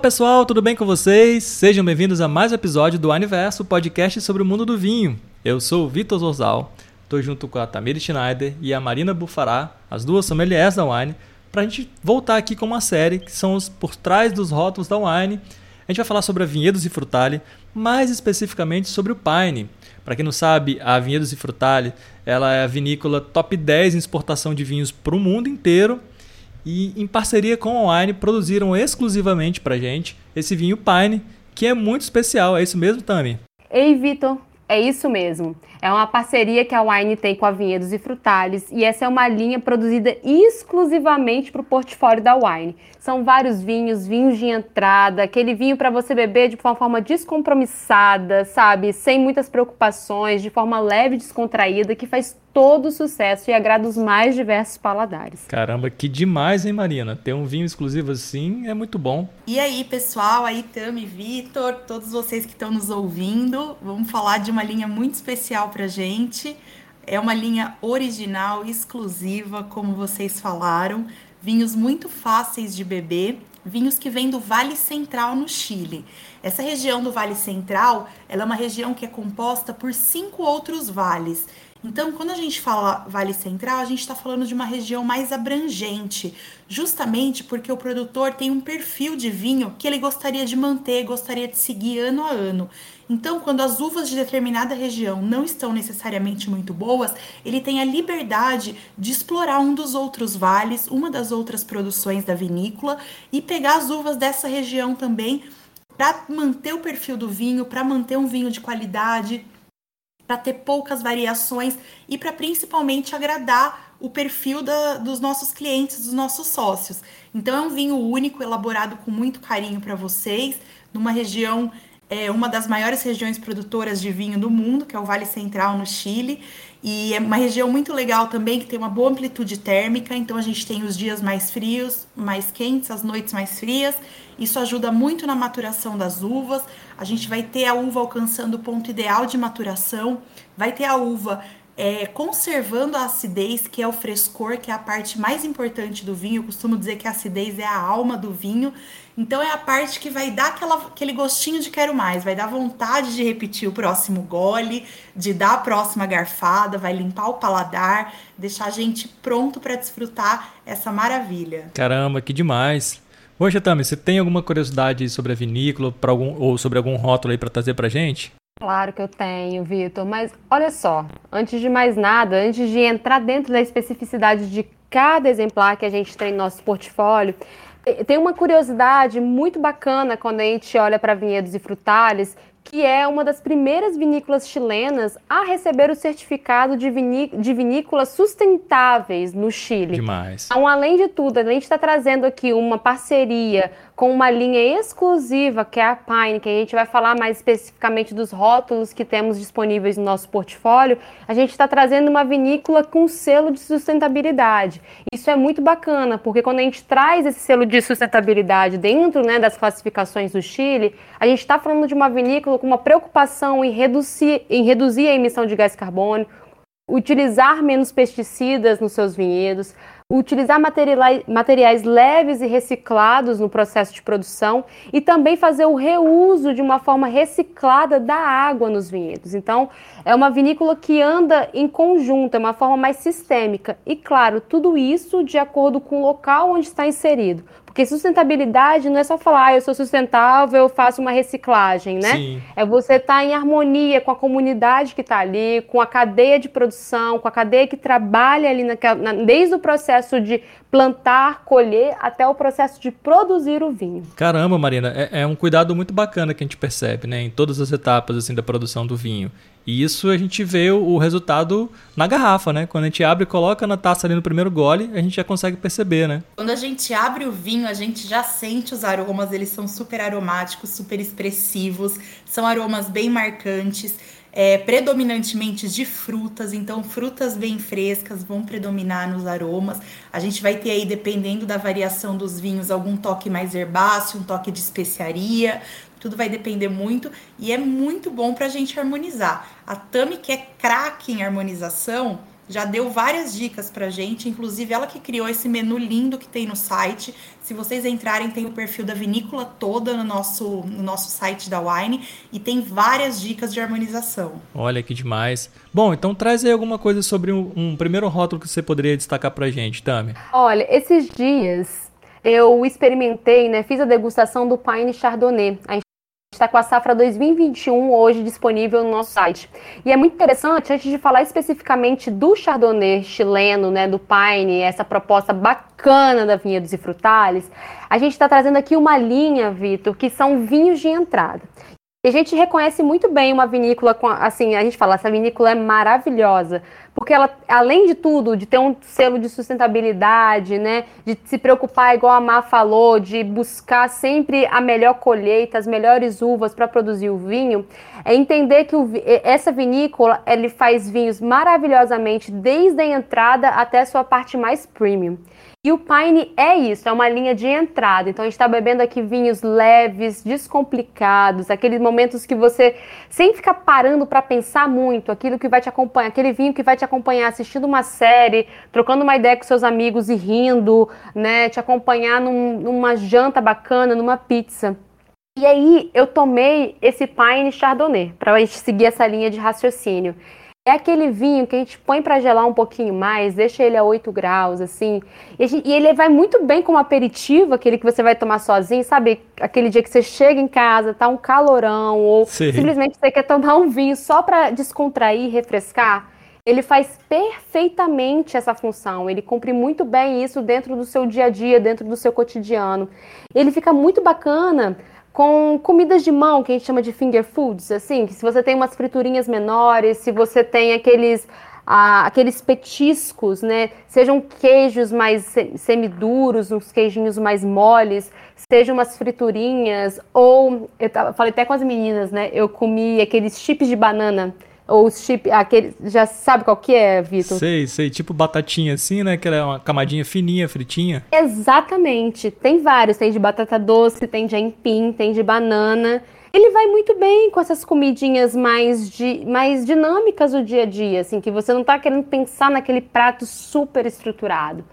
pessoal, tudo bem com vocês? Sejam bem-vindos a mais um episódio do Aniverso, podcast sobre o mundo do vinho. Eu sou o Vitor Zorzal, estou junto com a Tamir Schneider e a Marina Bufará, as duas sommeliers da Wine, para a gente voltar aqui com uma série que são os por trás dos rótulos da Wine. A gente vai falar sobre a Vinhedos e Frutali, mais especificamente sobre o Pine. Para quem não sabe, a Vinhedos e Frutali ela é a vinícola top 10 em exportação de vinhos para o mundo inteiro e em parceria com a Wine produziram exclusivamente para gente esse vinho Pine, que é muito especial. É isso mesmo, Tami? Ei, Vitor, é isso mesmo. É uma parceria que a Wine tem com a Vinhedos e Frutales e essa é uma linha produzida exclusivamente para o portfólio da Wine. São vários vinhos, vinhos de entrada, aquele vinho para você beber de uma forma descompromissada, sabe? Sem muitas preocupações, de forma leve e descontraída, que faz todo o sucesso e agrada os mais diversos paladares. Caramba, que demais, hein, Marina? Ter um vinho exclusivo assim é muito bom. E aí, pessoal, aí Tami, Vitor, todos vocês que estão nos ouvindo, vamos falar de uma linha muito especial pra gente. É uma linha original, exclusiva, como vocês falaram. Vinhos muito fáceis de beber, vinhos que vêm do Vale Central no Chile. Essa região do Vale Central, ela é uma região que é composta por cinco outros vales. Então, quando a gente fala Vale Central, a gente está falando de uma região mais abrangente, justamente porque o produtor tem um perfil de vinho que ele gostaria de manter, gostaria de seguir ano a ano. Então, quando as uvas de determinada região não estão necessariamente muito boas, ele tem a liberdade de explorar um dos outros vales, uma das outras produções da vinícola e pegar as uvas dessa região também para manter o perfil do vinho, para manter um vinho de qualidade para ter poucas variações e para principalmente agradar o perfil da, dos nossos clientes, dos nossos sócios. Então é um vinho único, elaborado com muito carinho para vocês, numa região, é, uma das maiores regiões produtoras de vinho do mundo, que é o Vale Central, no Chile. E é uma região muito legal também, que tem uma boa amplitude térmica, então a gente tem os dias mais frios, mais quentes, as noites mais frias. Isso ajuda muito na maturação das uvas. A gente vai ter a uva alcançando o ponto ideal de maturação, vai ter a uva é, conservando a acidez, que é o frescor, que é a parte mais importante do vinho. Eu costumo dizer que a acidez é a alma do vinho. Então é a parte que vai dar aquela, aquele gostinho de quero mais, vai dar vontade de repetir o próximo gole, de dar a próxima garfada, vai limpar o paladar, deixar a gente pronto para desfrutar essa maravilha. Caramba, que demais! Poxa, Tami, você tem alguma curiosidade sobre a vinícola algum, ou sobre algum rótulo aí para trazer para gente? Claro que eu tenho, Vitor, mas olha só, antes de mais nada, antes de entrar dentro da especificidade de cada exemplar que a gente tem no nosso portfólio, tem uma curiosidade muito bacana quando a gente olha para vinhedos e frutales que é uma das primeiras vinícolas chilenas a receber o certificado de, viní de vinícolas sustentáveis no Chile. Demais. Então, além de tudo, a gente está trazendo aqui uma parceria com uma linha exclusiva, que é a Pine, que a gente vai falar mais especificamente dos rótulos que temos disponíveis no nosso portfólio. A gente está trazendo uma vinícola com selo de sustentabilidade. Isso é muito bacana, porque quando a gente traz esse selo de sustentabilidade dentro né, das classificações do Chile, a gente está falando de uma vinícola com uma preocupação em reduzir, em reduzir a emissão de gás carbônico, utilizar menos pesticidas nos seus vinhedos, utilizar materiais, materiais leves e reciclados no processo de produção e também fazer o reuso de uma forma reciclada da água nos vinhedos. Então, é uma vinícola que anda em conjunto, é uma forma mais sistêmica. E, claro, tudo isso de acordo com o local onde está inserido. Porque sustentabilidade não é só falar, ah, eu sou sustentável, eu faço uma reciclagem, né? Sim. É você estar tá em harmonia com a comunidade que está ali, com a cadeia de produção, com a cadeia que trabalha ali naquela, na, desde o processo de plantar, colher, até o processo de produzir o vinho. Caramba, Marina, é, é um cuidado muito bacana que a gente percebe, né? Em todas as etapas assim da produção do vinho. E isso a gente vê o, resultado na garrafa, né? Quando a gente abre e coloca na taça ali no primeiro gole, a gente já consegue perceber, né? Quando a gente abre o vinho, a gente já sente os aromas, eles são super aromáticos, super expressivos, são aromas bem marcantes. É, predominantemente de frutas, então frutas bem frescas vão predominar nos aromas. A gente vai ter aí, dependendo da variação dos vinhos, algum toque mais herbáceo, um toque de especiaria, tudo vai depender muito e é muito bom para a gente harmonizar. A Tami, que é craque em harmonização, já deu várias dicas pra gente, inclusive ela que criou esse menu lindo que tem no site. Se vocês entrarem, tem o perfil da vinícola toda no nosso, no nosso site da Wine e tem várias dicas de harmonização. Olha que demais. Bom, então traz aí alguma coisa sobre um, um primeiro rótulo que você poderia destacar pra gente, Tami. Olha, esses dias eu experimentei, né, fiz a degustação do Pine Chardonnay. A está com a safra 2021 hoje disponível no nosso site. E é muito interessante, antes de falar especificamente do Chardonnay chileno, né, do Pine, essa proposta bacana da Vinhedos e Frutales, a gente está trazendo aqui uma linha, Vitor, que são vinhos de entrada. E a gente reconhece muito bem uma vinícola, com, assim, a gente fala, essa vinícola é maravilhosa, porque ela, além de tudo, de ter um selo de sustentabilidade, né, de se preocupar, igual a Má falou, de buscar sempre a melhor colheita, as melhores uvas para produzir o vinho, é entender que o, essa vinícola, ele faz vinhos maravilhosamente desde a entrada até a sua parte mais premium. E o Pine é isso, é uma linha de entrada. Então a gente está bebendo aqui vinhos leves, descomplicados, aqueles momentos que você sem ficar parando para pensar muito, aquilo que vai te acompanhar, aquele vinho que vai te acompanhar assistindo uma série, trocando uma ideia com seus amigos e rindo, né? Te acompanhar num, numa janta bacana, numa pizza. E aí eu tomei esse Pine Chardonnay para a gente seguir essa linha de raciocínio. É aquele vinho que a gente põe para gelar um pouquinho mais, deixa ele a 8 graus, assim. E, gente, e, ele vai muito bem como aperitivo, aquele que você vai tomar sozinho, sabe? Aquele dia que você chega em casa, tá um calorão, ou Sim. simplesmente você quer tomar um vinho só para descontrair, refrescar. Ele faz perfeitamente essa função. Ele cumpre muito bem isso dentro do seu dia a dia, dentro do seu cotidiano. Ele fica muito bacana com comidas de mão, que a gente chama de finger foods, assim, que se você tem umas friturinhas menores, se você tem aqueles ah, aqueles petiscos, né, sejam queijos mais semiduros, uns queijinhos mais moles, sejam umas friturinhas, ou eu tava, falei até com as meninas, né, eu comi aqueles chips de banana, ou os chip, aquele, já sabe qual que é, Vitor? Sei, sei, tipo batatinha assim, né? Que ela é uma camadinha fininha, fritinha. Exatamente. Tem vários, tem de batata doce, tem de aipim, tem de banana. Ele vai muito bem com essas comidinhas mais, de, mais dinâmicas do dia a dia, assim, que você não tá querendo pensar naquele prato super estruturado.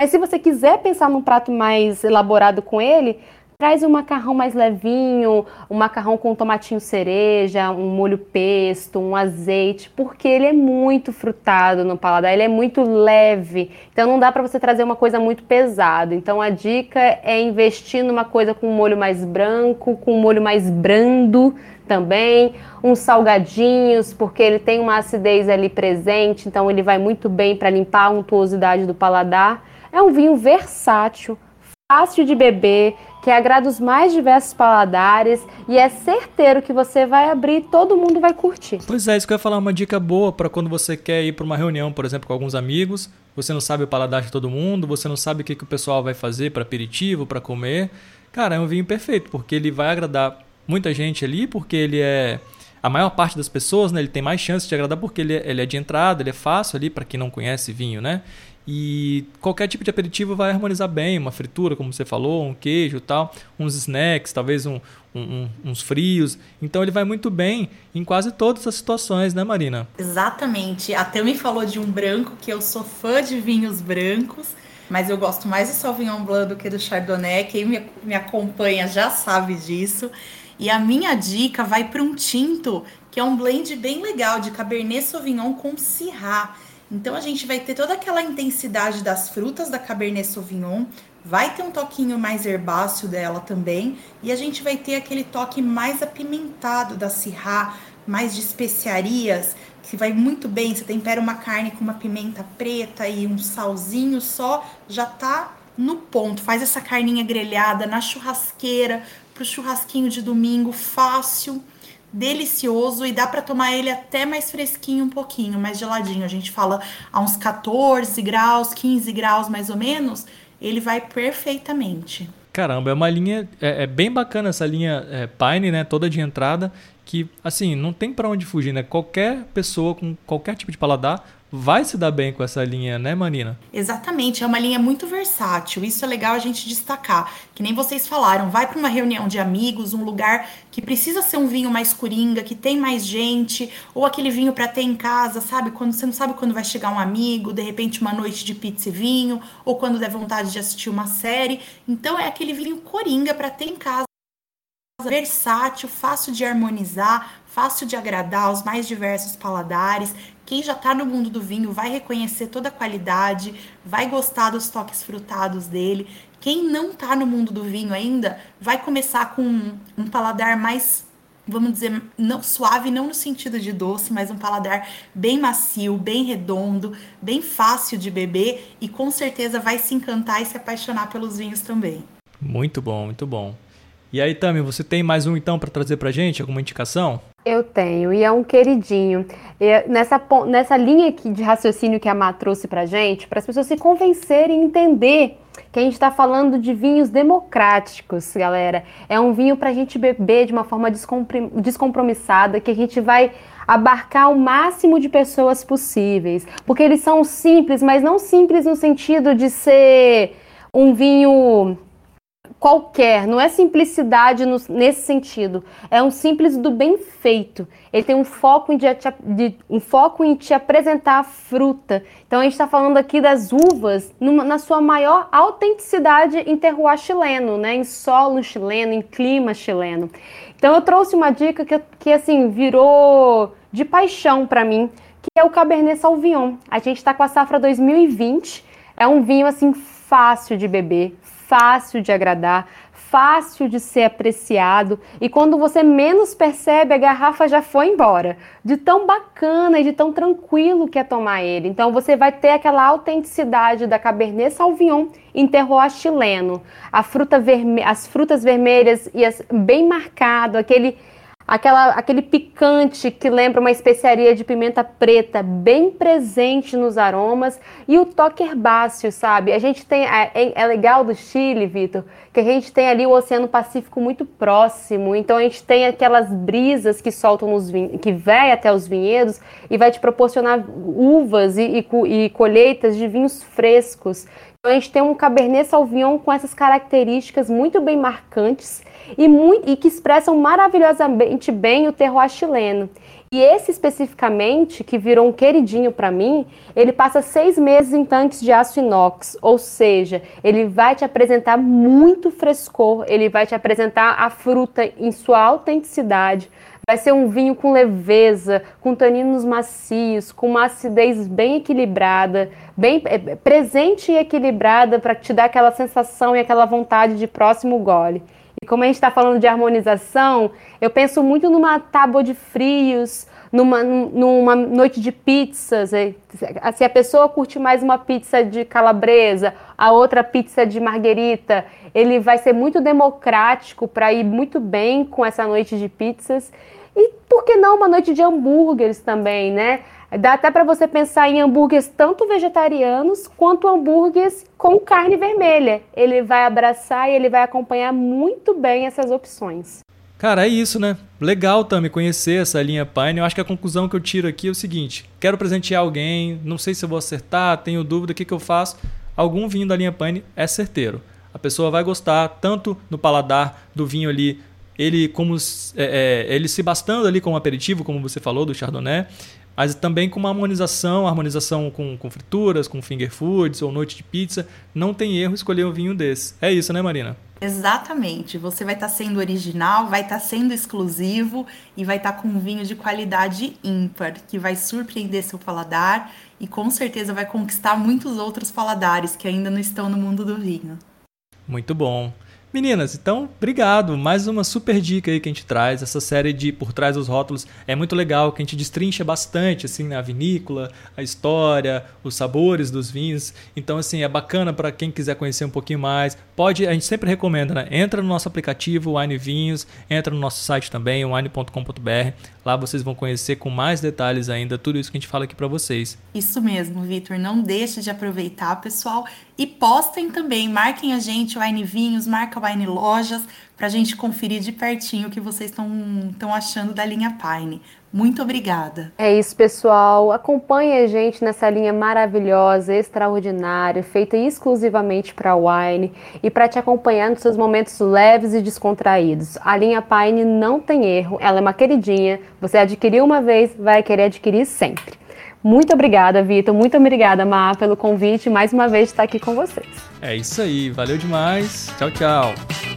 Mas se você quiser pensar num prato mais elaborado com ele, Traz um macarrão mais levinho, um macarrão com tomatinho cereja, um molho pesto, um azeite, porque ele é muito frutado no paladar, ele é muito leve. Então não dá para você trazer uma coisa muito pesada. Então a dica é investir numa coisa com um molho mais branco, com um molho mais brando também, uns salgadinhos, porque ele tem uma acidez ali presente, então ele vai muito bem para limpar a untuosidade do paladar. É um vinho versátil, fácil de beber, que agrada os mais diversos paladares e é certeiro que você vai abrir e todo mundo vai curtir. Pois é, isso que eu ia falar, uma dica boa para quando você quer ir para uma reunião, por exemplo, com alguns amigos, você não sabe o paladar de todo mundo, você não sabe o que, que o pessoal vai fazer para aperitivo, para comer. Cara, é um vinho perfeito, porque ele vai agradar muita gente ali, porque ele é a maior parte das pessoas, né, ele tem mais chance de agradar porque ele é, ele é de entrada, ele é fácil ali para quem não conhece vinho, né? E qualquer tipo de aperitivo vai harmonizar bem, uma fritura, como você falou, um queijo tal, uns snacks, talvez um, um, uns frios. Então ele vai muito bem em quase todas as situações, né, Marina? Exatamente. Até me falou de um branco, que eu sou fã de vinhos brancos, mas eu gosto mais do Sauvignon Blanc do que do Chardonnay. Quem me, me acompanha já sabe disso. E a minha dica vai para um tinto, que é um blend bem legal de Cabernet Sauvignon com Syrah. Então a gente vai ter toda aquela intensidade das frutas da Cabernet Sauvignon, vai ter um toquinho mais herbáceo dela também, e a gente vai ter aquele toque mais apimentado da Syrah, mais de especiarias, que vai muito bem. Você tempera uma carne com uma pimenta preta e um salzinho só, já tá no ponto. Faz essa carninha grelhada na churrasqueira, pro churrasquinho de domingo, fácil delicioso e dá para tomar ele até mais fresquinho um pouquinho, mais geladinho. A gente fala a uns 14 graus, 15 graus mais ou menos, ele vai perfeitamente. Caramba, é uma linha é, é bem bacana essa linha é, Pine, né, toda de entrada que assim não tem para onde fugir, né? Qualquer pessoa com qualquer tipo de paladar vai se dar bem com essa linha, né, Marina? Exatamente, é uma linha muito versátil. Isso é legal a gente destacar. Que nem vocês falaram, vai para uma reunião de amigos, um lugar que precisa ser um vinho mais coringa, que tem mais gente, ou aquele vinho para ter em casa, sabe? Quando você não sabe quando vai chegar um amigo, de repente uma noite de pizza e vinho, ou quando der vontade de assistir uma série. Então é aquele vinho coringa para ter em casa versátil, fácil de harmonizar, fácil de agradar aos mais diversos paladares. Quem já está no mundo do vinho vai reconhecer toda a qualidade, vai gostar dos toques frutados dele. Quem não está no mundo do vinho ainda vai começar com um, um paladar mais vamos dizer, não suave, não no sentido de doce, mas um paladar bem macio, bem redondo, bem fácil de beber e com certeza vai se encantar e se apaixonar pelos vinhos também. Muito bom, muito bom. E aí, Tami, você tem mais um então para trazer para gente? Alguma indicação? Eu tenho, e é um queridinho. E nessa, nessa linha de raciocínio que a Má trouxe para gente, para as pessoas se convencerem e entender que a gente está falando de vinhos democráticos, galera. É um vinho para a gente beber de uma forma descompromissada, que a gente vai abarcar o máximo de pessoas possíveis. Porque eles são simples, mas não simples no sentido de ser um vinho qualquer, não é simplicidade no, nesse sentido. É um simples do bem feito. Ele tem um foco em, de, de, um foco em te apresentar a fruta. Então a gente está falando aqui das uvas numa, na sua maior autenticidade em terroir chileno, né? em solo chileno, em clima chileno. Então eu trouxe uma dica que, que assim virou de paixão para mim, que é o Cabernet Sauvignon. A gente está com a safra 2020. É um vinho assim fácil de beber, fácil de agradar, fácil de ser apreciado e quando você menos percebe, a garrafa já foi embora. De tão bacana e de tão tranquilo que é tomar ele. Então você vai ter aquela autenticidade da Cabernet Sauvignon em terroir chileno. A fruta verme as frutas vermelhas e as, bem marcado, aquele aquela, aquele picante que lembra uma especiaria de pimenta preta bem presente nos aromas e o toque herbáceo, sabe? A gente tem é, é, é legal do Chile, Vitor, que a gente tem ali o Oceano Pacífico muito próximo, então a gente tem aquelas brisas que soltam nos que vai até os vinhedos e vai te proporcionar uvas e, e, e colheitas de vinhos frescos. Então a gente tem um Cabernet Sauvignon com essas características muito bem marcantes e, muito, e que expressam maravilhosamente bem o terroir chileno. E esse especificamente, que virou um queridinho para mim, ele passa seis meses em tanques de aço inox, ou seja, ele vai te apresentar muito frescor, ele vai te apresentar a fruta em sua autenticidade. Vai ser um vinho com leveza, com taninos macios, com uma acidez bem equilibrada, bem é, presente e equilibrada para te dar aquela sensação e aquela vontade de próximo gole. E como a gente está falando de harmonização, eu penso muito numa tábua de frios, numa, numa noite de pizzas. Se a pessoa curte mais uma pizza de calabresa, a outra pizza de marguerita, ele vai ser muito democrático para ir muito bem com essa noite de pizzas. Por que não uma noite de hambúrgueres também, né? Dá até para você pensar em hambúrgueres tanto vegetarianos quanto hambúrgueres com carne vermelha. Ele vai abraçar e ele vai acompanhar muito bem essas opções. Cara, é isso, né? Legal também conhecer essa linha Pine. Eu acho que a conclusão que eu tiro aqui é o seguinte: quero presentear alguém, não sei se eu vou acertar, tenho dúvida, o que, que eu faço? Algum vinho da linha Pine é certeiro. A pessoa vai gostar tanto no paladar do vinho ali, ele como é, é, ele se bastando ali como aperitivo, como você falou do Chardonnay, mas também com uma harmonização, harmonização com, com frituras, com finger foods ou noite de pizza. Não tem erro escolher um vinho desse. É isso, né, Marina? Exatamente. Você vai estar tá sendo original, vai estar tá sendo exclusivo e vai estar tá com um vinho de qualidade ímpar, que vai surpreender seu paladar e com certeza vai conquistar muitos outros paladares que ainda não estão no mundo do vinho. Muito bom. Meninas, então, obrigado. Mais uma super dica aí que a gente traz. Essa série de Por Trás dos Rótulos é muito legal, que a gente destrincha bastante, assim, a vinícola, a história, os sabores dos vinhos. Então, assim, é bacana para quem quiser conhecer um pouquinho mais. Pode, a gente sempre recomenda, né? Entra no nosso aplicativo, Wine Vinhos, entra no nosso site também, wine.com.br. Lá vocês vão conhecer com mais detalhes ainda tudo isso que a gente fala aqui para vocês. Isso mesmo, Vitor. Não deixe de aproveitar, pessoal. E postem também, marquem a gente, Wine Vinhos, marca Wine Lojas, para a gente conferir de pertinho o que vocês estão achando da linha Pine. Muito obrigada. É isso, pessoal. Acompanhe a gente nessa linha maravilhosa, extraordinária, feita exclusivamente para Wine e para te acompanhar nos seus momentos leves e descontraídos. A linha Pine não tem erro, ela é uma queridinha. Você adquiriu uma vez, vai querer adquirir sempre. Muito obrigada, Vitor. Muito obrigada, Mar, pelo convite mais uma vez estar aqui com vocês. É isso aí. Valeu demais. Tchau, tchau.